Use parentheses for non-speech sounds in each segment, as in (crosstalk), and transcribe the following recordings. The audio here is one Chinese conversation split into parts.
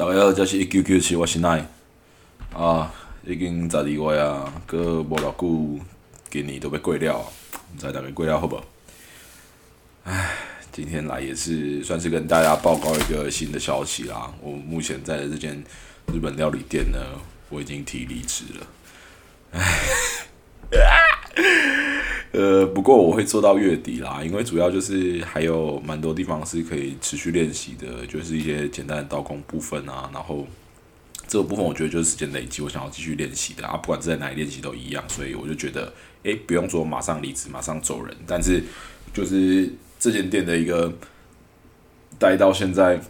大家好，这是一九九七，我是奈啊，已经十二月啊，搁无偌久，今年都要过了，毋知大家过了好无？唉，今天来也是算是跟大家报告一个新的消息啦。我目前在的这间日本料理店呢，我已经提离职了。唉，呃，不过我会做到月底啦，因为主要就是还有蛮多地方是可以持续练习的，就是一些简单的刀工部分啊，然后这个部分我觉得就是时间累积，我想要继续练习的啊，不管是在哪里练习都一样，所以我就觉得，诶，不用说马上离职，马上走人，但是就是这间店的一个待到现在，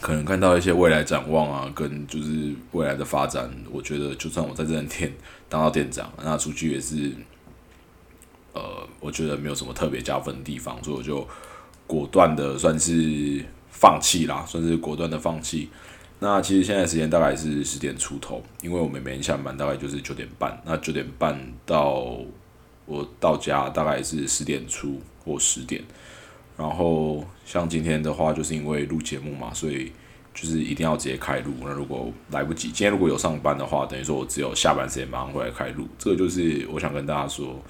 可能看到一些未来展望啊，跟就是未来的发展，我觉得就算我在这间店当到店长，那出去也是。我觉得没有什么特别加分的地方，所以我就果断的算是放弃啦，算是果断的放弃。那其实现在时间大概是十点出头，因为我们每天下班大概就是九点半，那九点半到我到家大概是十点出或十点。然后像今天的话，就是因为录节目嘛，所以就是一定要直接开录。那如果来不及，今天如果有上班的话，等于说我只有下班时间马上回来开录。这个就是我想跟大家说。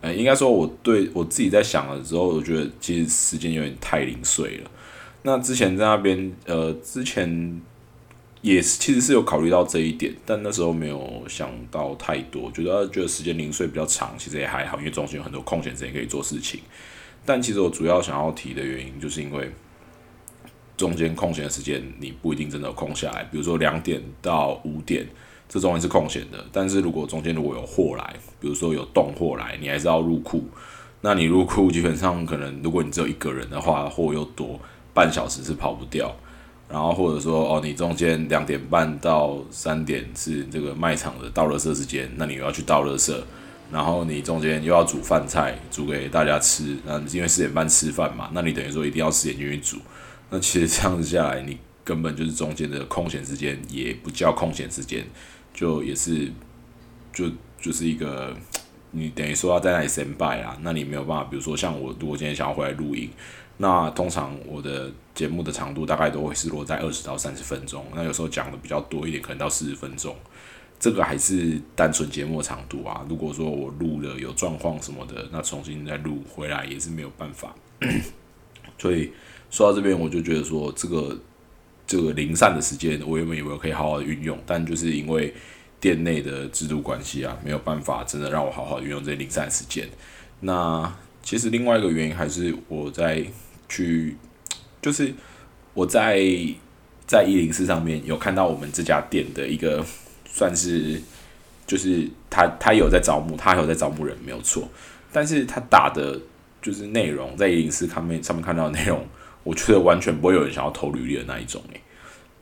呃，应该说，我对我自己在想的时候，我觉得其实时间有点太零碎了。那之前在那边，呃，之前也其实是有考虑到这一点，但那时候没有想到太多，觉得觉得时间零碎比较长，其实也还好，因为中间有很多空闲时间可以做事情。但其实我主要想要提的原因，就是因为中间空闲的时间你不一定真的空下来，比如说两点到五点。这中间是空闲的，但是如果中间如果有货来，比如说有冻货来，你还是要入库。那你入库基本上可能，如果你只有一个人的话，货又多，半小时是跑不掉。然后或者说哦，你中间两点半到三点是这个卖场的倒垃圾时间，那你又要去倒垃圾，然后你中间又要煮饭菜，煮给大家吃。那因为四点半吃饭嘛，那你等于说一定要四点进去煮。那其实这样子下来，你根本就是中间的空闲时间也不叫空闲时间。就也是，就就是一个，你等于说要在那里 stand by 啊，那你没有办法，比如说像我，如果今天想要回来录音，那通常我的节目的长度大概都会是落在二十到三十分钟，那有时候讲的比较多一点，可能到四十分钟，这个还是单纯节目长度啊。如果说我录了有状况什么的，那重新再录回来也是没有办法。(coughs) 所以说到这边，我就觉得说这个。这个零散的时间，我原本以为可以好好运用，但就是因为店内的制度关系啊，没有办法真的让我好好运用这零散时间。那其实另外一个原因还是我在去，就是我在在一零四上面有看到我们这家店的一个算是，就是他他有在招募，他有在招募人没有错，但是他打的就是内容在一零四上面上面看到的内容。我觉得完全不会有人想要投履历的那一种诶，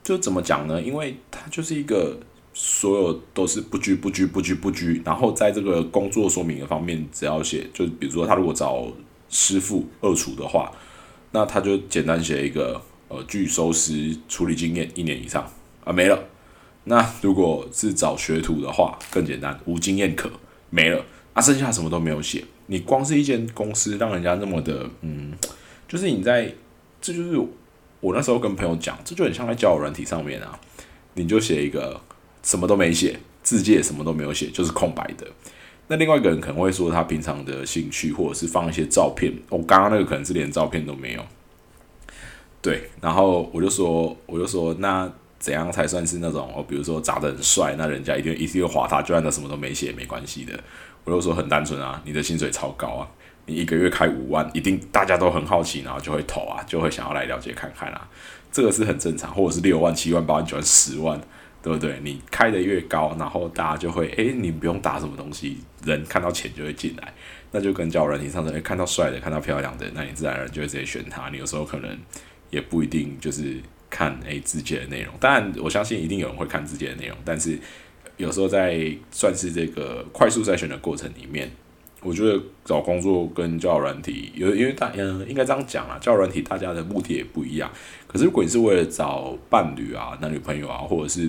就怎么讲呢？因为它就是一个所有都是不拘不拘不拘不拘，然后在这个工作说明的方面，只要写，就比如说他如果找师傅二厨的话，那他就简单写一个呃，据收拾处理经验一年以上啊没了。那如果是找学徒的话，更简单，无经验可没了啊，剩下什么都没有写。你光是一间公司让人家那么的嗯，就是你在。这就是我那时候跟朋友讲，这就很像在交友软体上面啊，你就写一个什么都没写，字界什么都没有写，就是空白的。那另外一个人可能会说他平常的兴趣，或者是放一些照片。我刚刚那个可能是连照片都没有。对，然后我就说，我就说，那怎样才算是那种哦？比如说长得很帅，那人家一定一定会划他，就算他什么都没写，没关系的。我就说很单纯啊，你的薪水超高啊。你一个月开五万，一定大家都很好奇，然后就会投啊，就会想要来了解看看啦。这个是很正常，或者是六万、七万、八万、九万、十万，对不对？你开的越高，然后大家就会，诶，你不用打什么东西，人看到钱就会进来，那就跟交友软件上的，诶，看到帅的、看到漂亮的，那你自然而然就会直接选他。你有时候可能也不一定就是看诶自己的内容，当然我相信一定有人会看自己的内容，但是有时候在算是这个快速筛选的过程里面。我觉得找工作跟交友软体有，因为大嗯应该这样讲啊，交友软体大家的目的也不一样。可是如果你是为了找伴侣啊、男女朋友啊，或者是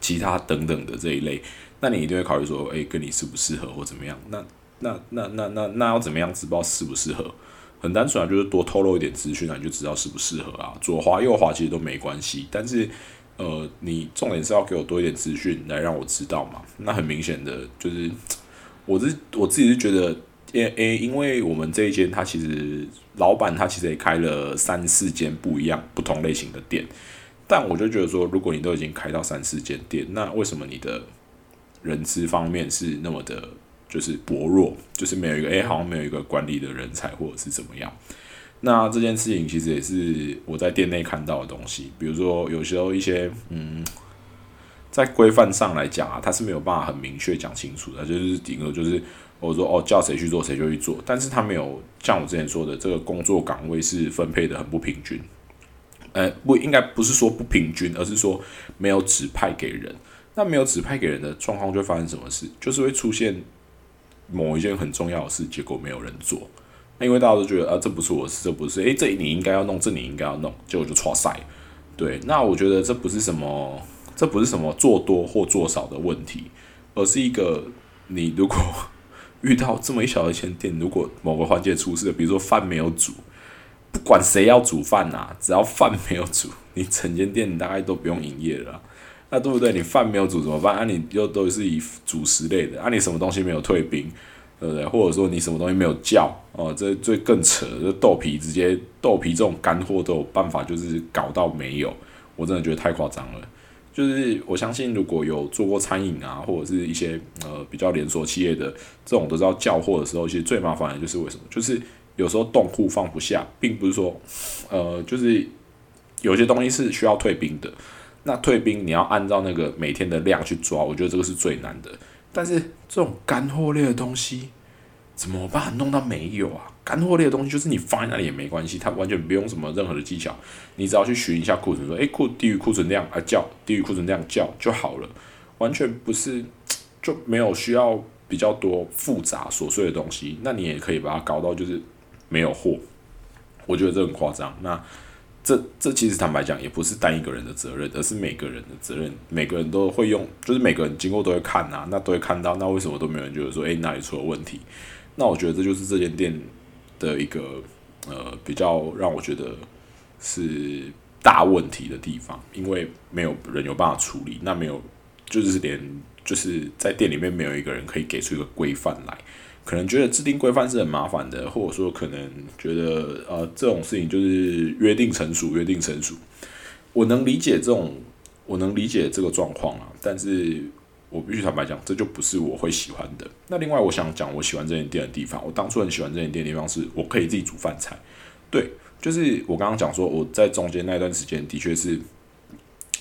其他等等的这一类，那你一定会考虑说，哎，跟你适不适合或怎么样？那那那那那那要怎么样知道适不适合？很单纯啊，就是多透露一点资讯啊，你就知道适不适合啊。左滑右滑其实都没关系，但是呃，你重点是要给我多一点资讯来让我知道嘛。那很明显的就是，我是我自己是觉得，因诶，因为我们这一间他其实老板他其实也开了三四间不一样不同类型的店，但我就觉得说，如果你都已经开到三四间店，那为什么你的人资方面是那么的，就是薄弱，就是没有一个诶，好像没有一个管理的人才或者是怎么样？那这件事情其实也是我在店内看到的东西，比如说有时候一些嗯，在规范上来讲啊，它是没有办法很明确讲清楚的，就是顶多就是我说哦叫谁去做谁就去做，但是他没有像我之前说的这个工作岗位是分配的很不平均，呃不应该不是说不平均，而是说没有指派给人，那没有指派给人的状况就发生什么事，就是会出现某一件很重要的事，结果没有人做。那因为大家都觉得啊，这不是我的事，这不是，诶，这你应该要弄，这你应该要弄，结果就错赛。对，那我觉得这不是什么，这不是什么做多或做少的问题，而是一个你如果遇到这么一小的间店，如果某个环节出事，比如说饭没有煮，不管谁要煮饭呐，只要饭没有煮，你整间店大概都不用营业了。(laughs) 那对不对？你饭没有煮怎么办？啊，你又都是以主食类的，啊，你什么东西没有退冰？对不对？或者说你什么东西没有叫哦，这最更扯，这豆皮直接豆皮这种干货都有办法，就是搞到没有，我真的觉得太夸张了。就是我相信，如果有做过餐饮啊，或者是一些呃比较连锁企业的这种，都知道叫货的时候，其实最麻烦的就是为什么？就是有时候冻库放不下，并不是说呃，就是有些东西是需要退冰的。那退冰你要按照那个每天的量去抓，我觉得这个是最难的。但是这种干货类的东西怎么办弄到没有啊？干货类的东西就是你放在那里也没关系，它完全不用什么任何的技巧，你只要去寻一下库存，说诶库低于库存量啊叫低于库存量叫就好了，完全不是 (tsk) 就没有需要比较多复杂琐碎的东西，那你也可以把它搞到就是没有货，我觉得这很夸张。那这这其实坦白讲也不是单一个人的责任，而是每个人的责任。每个人都会用，就是每个人经过都会看啊，那都会看到。那为什么都没有人觉得说，哎，哪里出了问题？那我觉得这就是这间店的一个呃比较让我觉得是大问题的地方，因为没有人有办法处理，那没有就是连就是在店里面没有一个人可以给出一个规范来。可能觉得制定规范是很麻烦的，或者说可能觉得呃这种事情就是约定成熟，约定成熟。我能理解这种，我能理解这个状况啊，但是我必须坦白讲，这就不是我会喜欢的。那另外我想讲，我喜欢这间店的地方，我当初很喜欢这间店的地方是我可以自己煮饭菜。对，就是我刚刚讲说我在中间那段时间的确是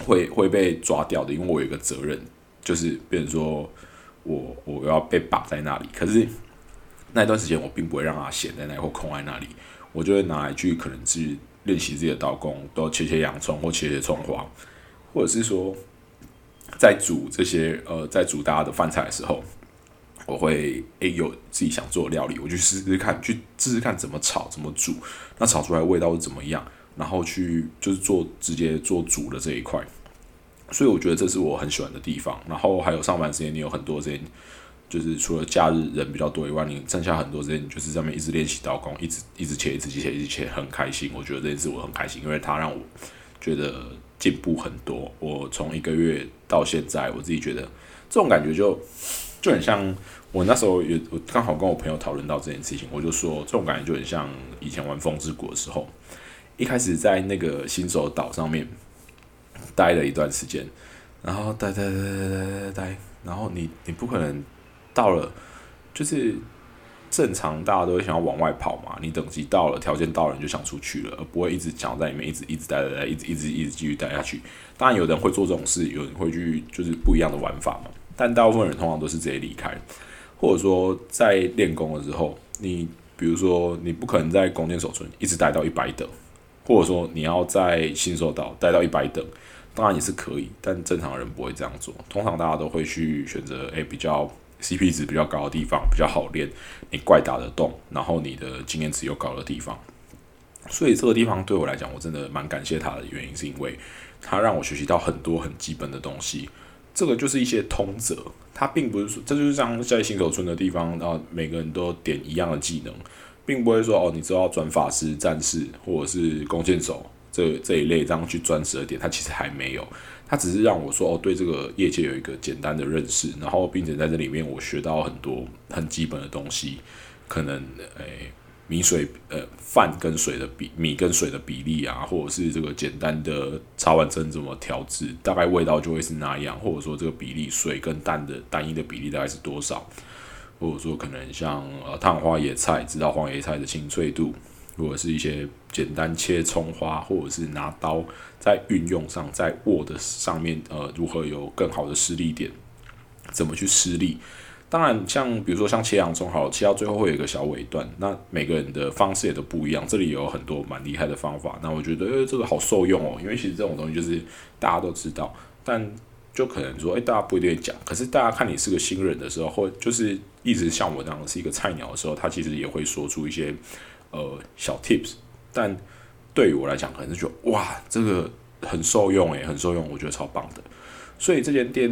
会会被抓掉的，因为我有一个责任，就是比如说我我要被绑在那里，可是。那段时间我并不会让它闲在那里或空在那里，我就会拿来去可能去练习自己的刀工，都切切洋葱或切切葱花，或者是说在煮这些呃在煮大家的饭菜的时候，我会诶有自己想做的料理，我去试试看，去试试看怎么炒怎么煮，那炒出来味道是怎么样，然后去就是做直接做煮的这一块，所以我觉得这是我很喜欢的地方。然后还有上班时间，你有很多时间。就是除了假日人比较多以外，你剩下很多时间，就是在那一直练习刀工，一直一直切，一直切，一直切，很开心。我觉得这件事我很开心，因为它让我觉得进步很多。我从一个月到现在，我自己觉得这种感觉就就很像我那时候也我刚好跟我朋友讨论到这件事情，我就说这种感觉就很像以前玩风之谷的时候，一开始在那个新手岛上面待了一段时间，然后待待待待待待待，然后你你不可能。到了，就是正常，大家都会想要往外跑嘛。你等级到了，条件到了，你就想出去了，而不会一直想在里面，一直一直待在，一直一直一直继续待下去。当然，有人会做这种事，有人会去就是不一样的玩法嘛。但大部分人通常都是直接离开，或者说在练功的时候，你比如说你不可能在弓箭手村一直待到一百等，或者说你要在新手岛待到一百等，当然也是可以，但正常人不会这样做。通常大家都会去选择诶比较。CP 值比较高的地方比较好练，你怪打得动，然后你的经验值又高的地方，所以这个地方对我来讲，我真的蛮感谢他的原因，是因为他让我学习到很多很基本的东西。这个就是一些通则，他并不是说，这就是像在新手村的地方，然后每个人都点一样的技能，并不会说哦，你知道转法师、战士或者是弓箭手这这一类这样去专职的点，它其实还没有。他只是让我说哦，对这个业界有一个简单的认识，然后并且在这里面我学到很多很基本的东西，可能诶米水呃饭跟水的比米跟水的比例啊，或者是这个简单的茶碗蒸怎么调制，大概味道就会是那样，或者说这个比例水跟蛋的单一的比例大概是多少，或者说可能像呃烫花野菜，知道黄野菜的清脆度。如果是一些简单切葱花，或者是拿刀在运用上，在握的上面，呃，如何有更好的施力点，怎么去施力？当然，像比如说像切洋葱，好，切到最后会有一个小尾段，那每个人的方式也都不一样。这里有很多蛮厉害的方法，那我觉得，呃，这个好受用哦，因为其实这种东西就是大家都知道，但就可能说，诶，大家不一定讲，可是大家看你是个新人的时候，或就是一直像我这样是一个菜鸟的时候，他其实也会说出一些。呃，小 tips，但对于我来讲，可能是觉得哇，这个很受用诶，很受用，我觉得超棒的。所以这间店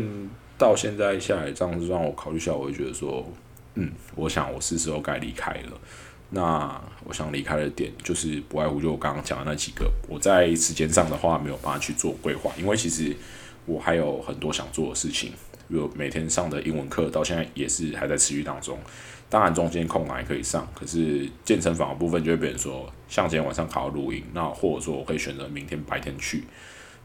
到现在下来，这样子让我考虑下，我会觉得说，嗯，我想我是时候该离开了。那我想离开的点，就是不外乎就我刚刚讲的那几个。我在时间上的话，没有办法去做规划，因为其实我还有很多想做的事情，比如每天上的英文课，到现在也是还在持续当中。当然，中间空档也可以上，可是健身房的部分就会变成说，像今天晚上考录音，那或者说我可以选择明天白天去，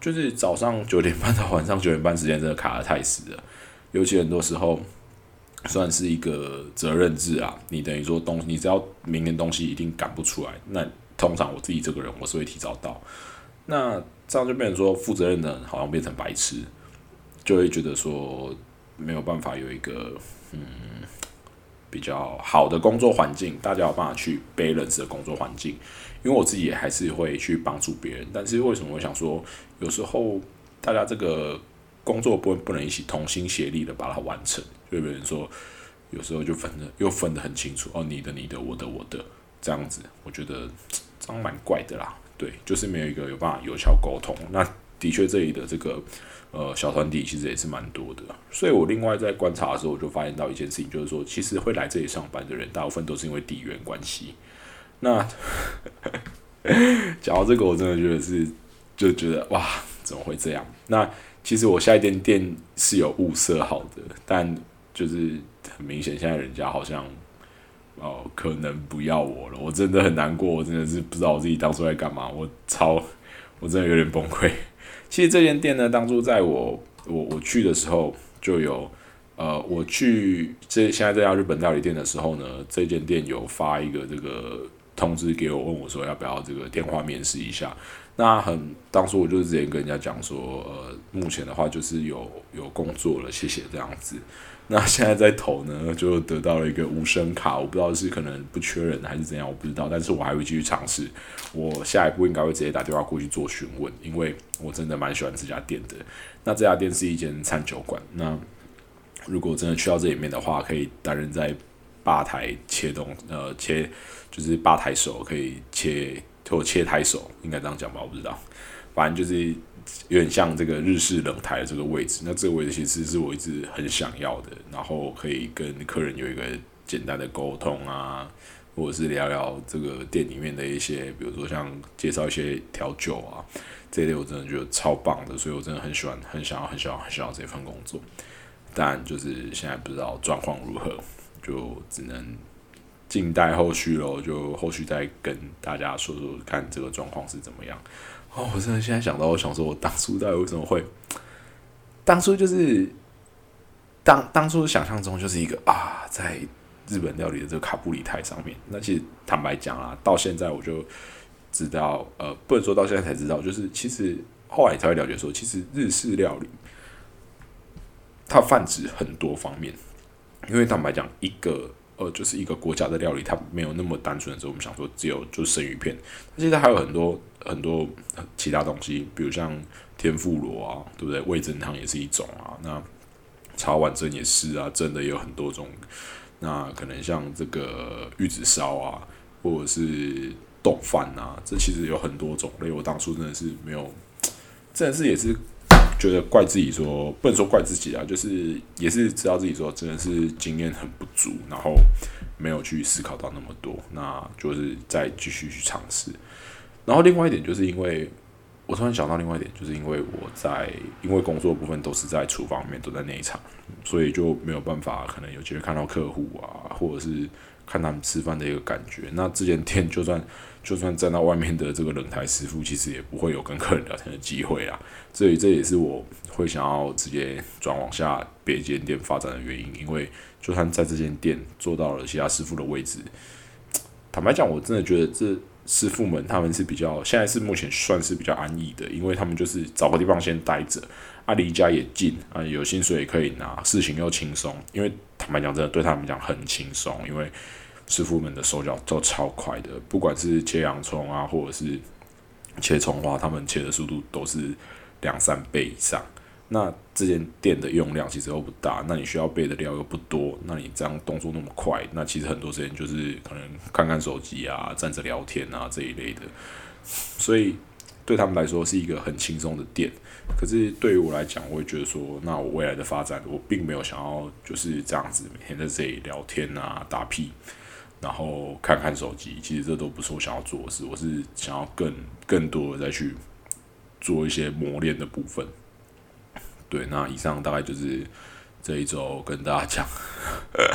就是早上九点半到晚上九点半时间真的卡的太死了，尤其很多时候算是一个责任制啊，你等于说东，你只要明天东西一定赶不出来，那通常我自己这个人我是会提早到，那这样就变成说负责任的好像变成白痴，就会觉得说没有办法有一个嗯。比较好的工作环境，大家有办法去 balance 的工作环境，因为我自己也还是会去帮助别人。但是为什么我想说，有时候大家这个工作不不能一起同心协力的把它完成？就比如说，有时候就分的又分得很清楚，哦，你的你的，我的我的，这样子，我觉得这样蛮怪的啦。对，就是没有一个有办法有效沟通。那的确这里的这个。呃，小团体其实也是蛮多的，所以我另外在观察的时候，我就发现到一件事情，就是说，其实会来这里上班的人，大部分都是因为地缘关系。那讲到这个，我真的觉得是，就觉得哇，怎么会这样？那其实我下一间店是有物色好的，但就是很明显，现在人家好像哦，可能不要我了，我真的很难过，我真的是不知道我自己当初在干嘛，我超，我真的有点崩溃。其实这间店呢，当初在我我我去的时候就有，呃，我去这现在这家日本料理店的时候呢，这间店有发一个这个通知给我，问我说要不要这个电话面试一下。那很当初我就直接跟人家讲说，呃，目前的话就是有有工作了，谢谢这样子。(laughs) 那现在在投呢，就得到了一个无声卡，我不知道是可能不缺人还是怎样，我不知道。但是我还会继续尝试。我下一步应该会直接打电话过去做询问，因为我真的蛮喜欢这家店的。那这家店是一间餐酒馆。那如果真的去到这里面的话，可以担任在吧台切东，呃，切就是吧台手，可以切就切台手，应该这样讲吧？我不知道，反正就是。有点像这个日式冷台的这个位置，那这个位置其实是我一直很想要的，然后可以跟客人有一个简单的沟通啊，或者是聊聊这个店里面的一些，比如说像介绍一些调酒啊这类，我真的觉得超棒的，所以我真的很喜欢，很想要，很想要，很想要这份工作。但就是现在不知道状况如何，就只能静待后续喽，就后续再跟大家说说看这个状况是怎么样。哦，我真的现在想到，我想说，我当初到底为什么会？当初就是当当初想象中就是一个啊，在日本料理的这个卡布里台上面。那其实坦白讲啊，到现在我就知道，呃，不能说到现在才知道，就是其实后来才会了解说，其实日式料理它泛指很多方面。因为坦白讲，一个呃，就是一个国家的料理，它没有那么单纯的时候，我们想说只有就生鱼片，它其实还有很多。很多其他东西，比如像天妇罗啊，对不对？味增汤也是一种啊。那茶碗蒸也是啊，蒸的有很多种。那可能像这个玉子烧啊，或者是豆饭啊，这其实有很多种类。我当初真的是没有，真的是也是觉得怪自己说，不能说怪自己啊，就是也是知道自己说真的是经验很不足，然后没有去思考到那么多，那就是再继续去尝试。然后另外一点就是因为我突然想到另外一点，就是因为我在因为工作部分都是在厨房里面，都在内场，所以就没有办法可能有机会看到客户啊，或者是看他们吃饭的一个感觉。那这间店就算 (laughs) 就算站到外面的这个冷台师傅，其实也不会有跟客人聊天的机会啊。所以这也是我会想要直接转往下别间店发展的原因。因为就算在这间店做到了其他师傅的位置，坦白讲，我真的觉得这。师傅们他们是比较现在是目前算是比较安逸的，因为他们就是找个地方先待着，啊离家也近啊，有薪水也可以拿，事情又轻松。因为坦白讲，真的对他们讲很轻松，因为师傅们的手脚都超快的，不管是切洋葱啊，或者是切葱花，他们切的速度都是两三倍以上。那这间店的用量其实又不大，那你需要备的料又不多，那你这样动作那么快，那其实很多时间就是可能看看手机啊、站着聊天啊这一类的，所以对他们来说是一个很轻松的店。可是对于我来讲，我会觉得说，那我未来的发展，我并没有想要就是这样子每天在这里聊天啊、打屁，然后看看手机，其实这都不是我想要做的事。我是想要更更多的再去做一些磨练的部分。对，那以上大概就是这一周跟大家讲，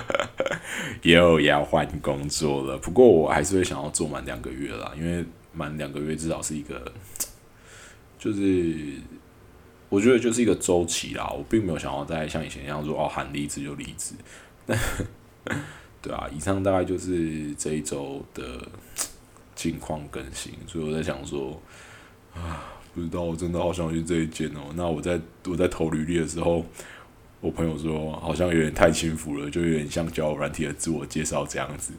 (laughs) 又要换工作了。不过我还是会想要做满两个月啦，因为满两个月至少是一个，就是我觉得就是一个周期啦。我并没有想要再像以前一样说哦喊离职就离职。(laughs) 对啊，以上大概就是这一周的近况更新，所以我在想说啊。不知道，我真的好想去这一间哦。那我在我在投履历的时候，我朋友说好像有点太轻浮了，就有点像交友软体的自我介绍这样子。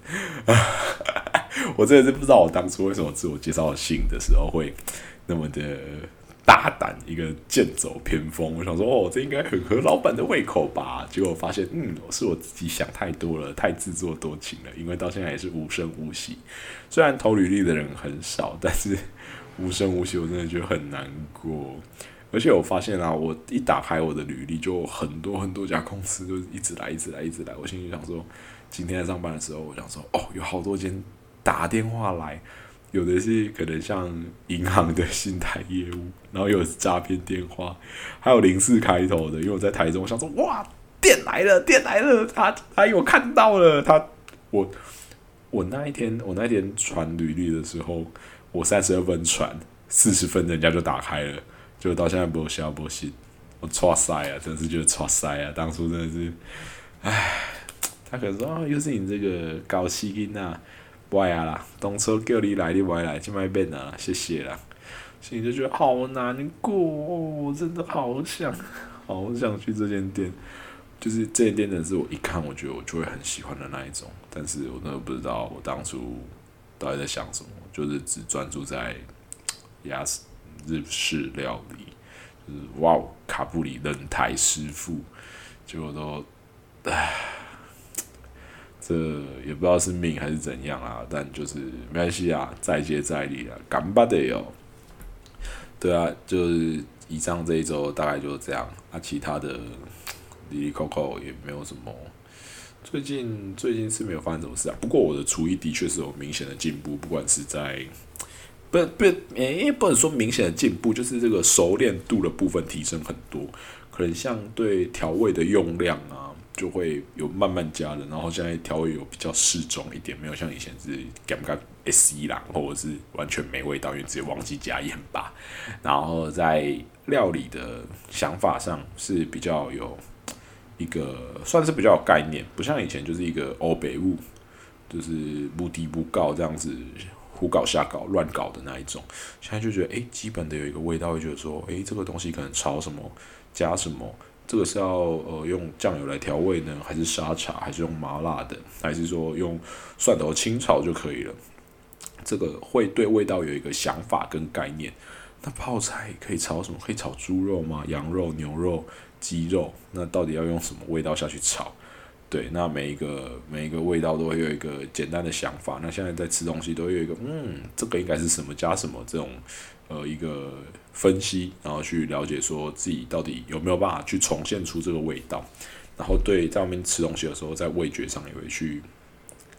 (laughs) 我真的是不知道我当初为什么自我介绍信的时候会那么的大胆，一个剑走偏锋。我想说哦，这应该很合老板的胃口吧？结果发现，嗯，是我自己想太多了，太自作多情了。因为到现在也是无声无息，虽然投履历的人很少，但是。无声无息，我真的觉得很难过。而且我发现啊，我一打开我的履历，就很多很多家公司就一直来，一直来，一直来。我心里想说，今天上班的时候，我想说，哦，有好多间打电话来，有的是可能像银行的信贷业务，然后又是诈骗电话，还有零四开头的。因为我在台中，我想说，哇，电来了，电来了，他哎，我看到了他，我我那一天，我那一天传履历的时候。我三十二分传，四十分人家就打开了，就到现在不消不息，我错塞啊，真是觉得错塞啊！当初真的是，唉，他可能说啊，又是你这个搞基因啊，不爱啦，当初叫你来你不来，今麦变啊，谢谢啦，心里就觉得好难过，我真的好想，好想去这间店，就是这间店真的是我一看我觉得我就会很喜欢的那一种，但是我真的不知道我当初到底在想什么。就是只专注在亚日式料理，就是哇，卡布里冷台师傅，结果都，唉，这也不知道是命还是怎样啊，但就是没关系啊，再接再厉啊，干巴的哟。对啊，就是以上这一周大概就是这样，啊，其他的，里里扣扣也没有什么。最近最近是没有发生什么事啊，不过我的厨艺的确是有明显的进步，不管是在不不诶，不能说明显的进步，就是这个熟练度的部分提升很多，可能像对调味的用量啊，就会有慢慢加的，然后现在调味有比较适中一点，没有像以前是干不干 S 一啦，或者是完全没味道，因为直接忘记加盐巴，然后在料理的想法上是比较有。一个算是比较有概念，不像以前就是一个欧北物，就是目的不告这样子胡搞瞎搞乱搞的那一种。现在就觉得，哎，基本的有一个味道，会觉得说，哎，这个东西可能炒什么加什么，这个是要呃用酱油来调味呢，还是沙茶，还是用麻辣的，还是说用蒜头清炒就可以了？这个会对味道有一个想法跟概念。那泡菜可以炒什么？可以炒猪肉吗？羊肉、牛肉？鸡肉，那到底要用什么味道下去炒？对，那每一个每一个味道都会有一个简单的想法。那现在在吃东西都会有一个，嗯，这个应该是什么加什么这种，呃，一个分析，然后去了解说自己到底有没有办法去重现出这个味道。然后对在外面吃东西的时候，在味觉上也会去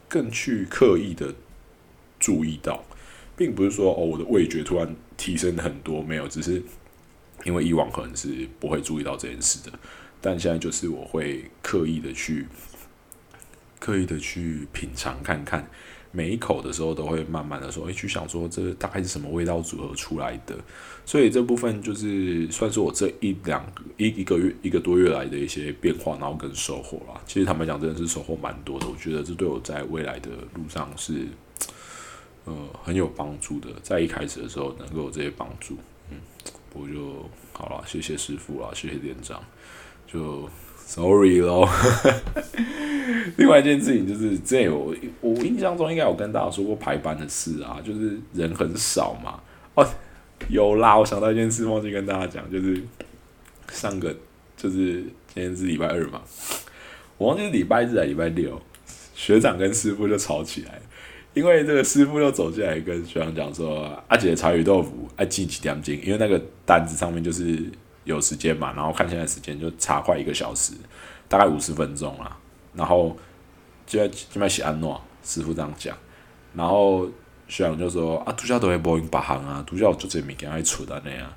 更去刻意的注意到，并不是说哦我的味觉突然提升很多，没有，只是因为以往可能是不会注意到这件事的，但现在就是我会刻意的去刻意的去品尝看看。每一口的时候都会慢慢的说，诶，去想说这大概是什么味道组合出来的，所以这部分就是算是我这一两一一个月一个多月来的一些变化，然后跟收获啦。其实坦白讲，真的是收获蛮多的。我觉得这对我在未来的路上是，呃，很有帮助的。在一开始的时候能够有这些帮助，嗯，我就好了，谢谢师傅啦，谢谢店长，就。Sorry 咯，(laughs) 另外一件事情就是，之前有我印象中应该有跟大家说过排班的事啊，就是人很少嘛。哦，有啦，我想到一件事忘记跟大家讲，就是上个就是今天是礼拜二嘛，我忘记是礼拜日还是礼拜六，学长跟师傅就吵起来，因为这个师傅又走进来跟学长讲说：“阿姐茶鱼豆腐爱寄几点斤？”因为那个单子上面就是。有时间嘛，然后看现在时间就差快一个小时，大概五十分钟啦。然后就在就在写安诺师傅这样讲，然后学长就说啊，独家都会播音八行啊，独家就这物件爱出的那样。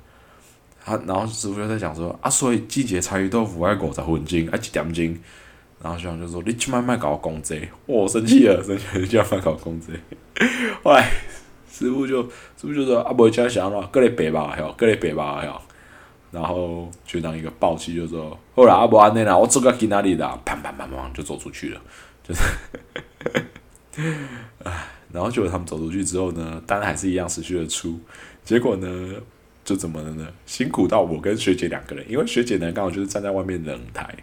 他然后师傅就在讲说啊，所以季节柴鱼豆腐爱五十分钟，爱一点钟。然后学长就说你去慢慢搞工资，我生气了，生气了，就要慢搞工资。后来师傅就师傅就说啊，无加想咯，各类白吧，吼，各类白吧，吼。然后学长一个暴气就说：“后来阿伯安内啦，我走个去哪里的？砰砰砰砰就走出去了，就是，唉。然后结果他们走出去之后呢，单还是一样持续的出。结果呢，就怎么了呢？辛苦到我跟学姐两个人，因为学姐呢刚好就是站在外面冷台，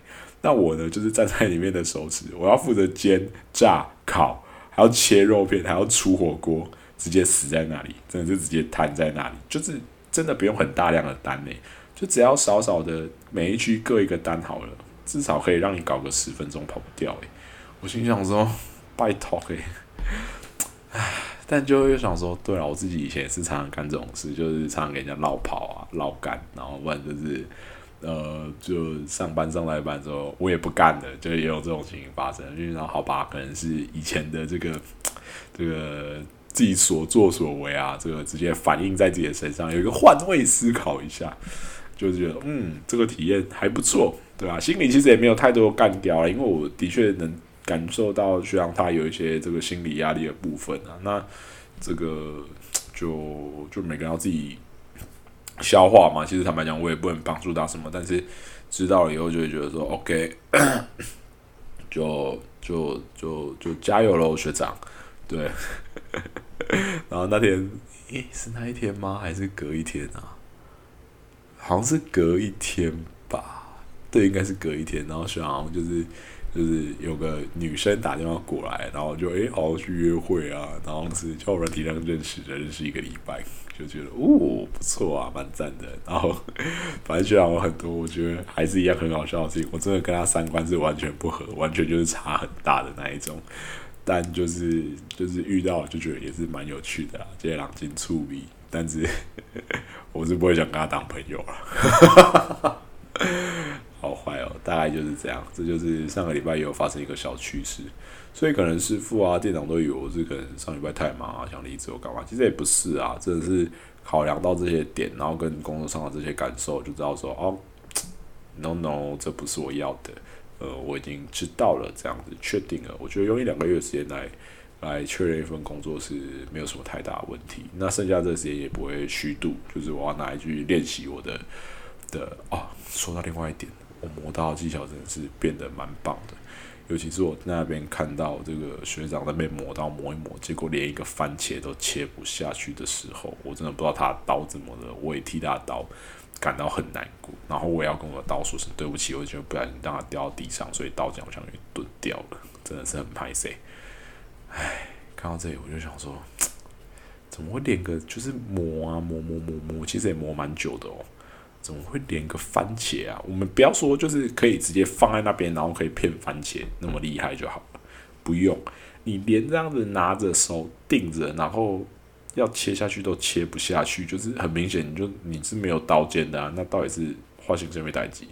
那我呢就是站在里面的手指，我要负责煎、炸、烤，还要切肉片，还要出火锅，直接死在那里，真的是直接瘫在那里，就是真的不用很大量的单呢。”就只要少少的每一区各一个单好了，至少可以让你搞个十分钟跑不掉诶。我心想说拜托诶，唉，但就又想说，对了，我自己以前也是常常干这种事，就是常常给人家绕跑啊、绕干，然后不然就是呃，就上班上到一半之后，我也不干了，就也有这种情形发生。就然后好吧，可能是以前的这个 (laughs) 这个自己所作所为啊，这个直接反映在自己的身上，有一个换位思考一下。就是觉得嗯，这个体验还不错，对吧？心里其实也没有太多干掉了，因为我的确能感受到学长他有一些这个心理压力的部分啊。那这个就就每个人要自己消化嘛。其实坦白讲，我也不能帮助到什么，但是知道了以后就会觉得说，OK，(coughs) 就就就就加油喽，学长。对，(laughs) 然后那天，诶，是那一天吗？还是隔一天啊？好像是隔一天吧，对，应该是隔一天。然后学长就是就是有个女生打电话过来，然后就诶，好好去约会啊，然后是叫软体上认识的，认识一个礼拜，(laughs) 就觉得哦不错啊，蛮赞的。然后 (laughs) 反正学长有很多，我觉得还是一样很好笑的事情。我真的跟他三观是完全不合，完全就是差很大的那一种。但就是就是遇到就觉得也是蛮有趣的，这些狼进处理。但是 (laughs) 我是不会想跟他当朋友了，(laughs) 好坏哦，大概就是这样。这就是上个礼拜有发生一个小趣事，所以可能师傅啊、店长都以为我是可能上礼拜太忙啊，想离职我干嘛？其实也不是啊，真的是考量到这些点，然后跟工作上的这些感受，就知道说哦，no no，这不是我要的。呃，我已经知道了，这样子确定了。我觉得用一两个月时间来。来确认一份工作是没有什么太大的问题，那剩下这时间也不会虚度，就是我要拿来去练习我的的哦。说到另外一点，我磨刀技巧真的是变得蛮棒的，尤其是我那边看到这个学长那边磨刀磨一磨，结果连一个番茄都切不下去的时候，我真的不知道他刀怎么了，我也替他的刀感到很难过，然后我也要跟我的刀说声对不起，我就不小心让它掉到地上，所以刀匠好像也钝掉了，真的是很拍谁。唉，看到这里我就想说，怎么会连个就是磨啊磨磨磨磨，其实也磨蛮久的哦。怎么会连个番茄啊？我们不要说就是可以直接放在那边，然后可以骗番茄那么厉害就好了。不用，你连这样子拿着手定着，然后要切下去都切不下去，就是很明显，你就你是没有刀尖的啊。那到底是化形生没待机？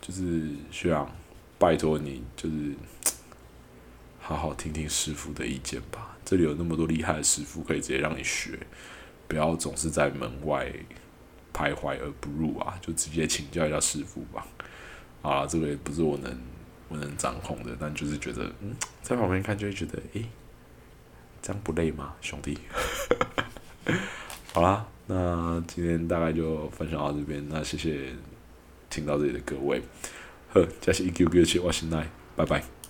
就是需要拜托你，就是。好好听听师傅的意见吧。这里有那么多厉害的师傅可以直接让你学，不要总是在门外徘徊而不入啊，就直接请教一下师傅吧。啊，这个也不是我能我能掌控的，但就是觉得，嗯，在旁边看就会觉得，诶，这样不累吗，兄弟？(laughs) 好啦，那今天大概就分享到这边，那谢谢听到这里的各位，呵，这是一 Q Q 七我是奈，拜拜。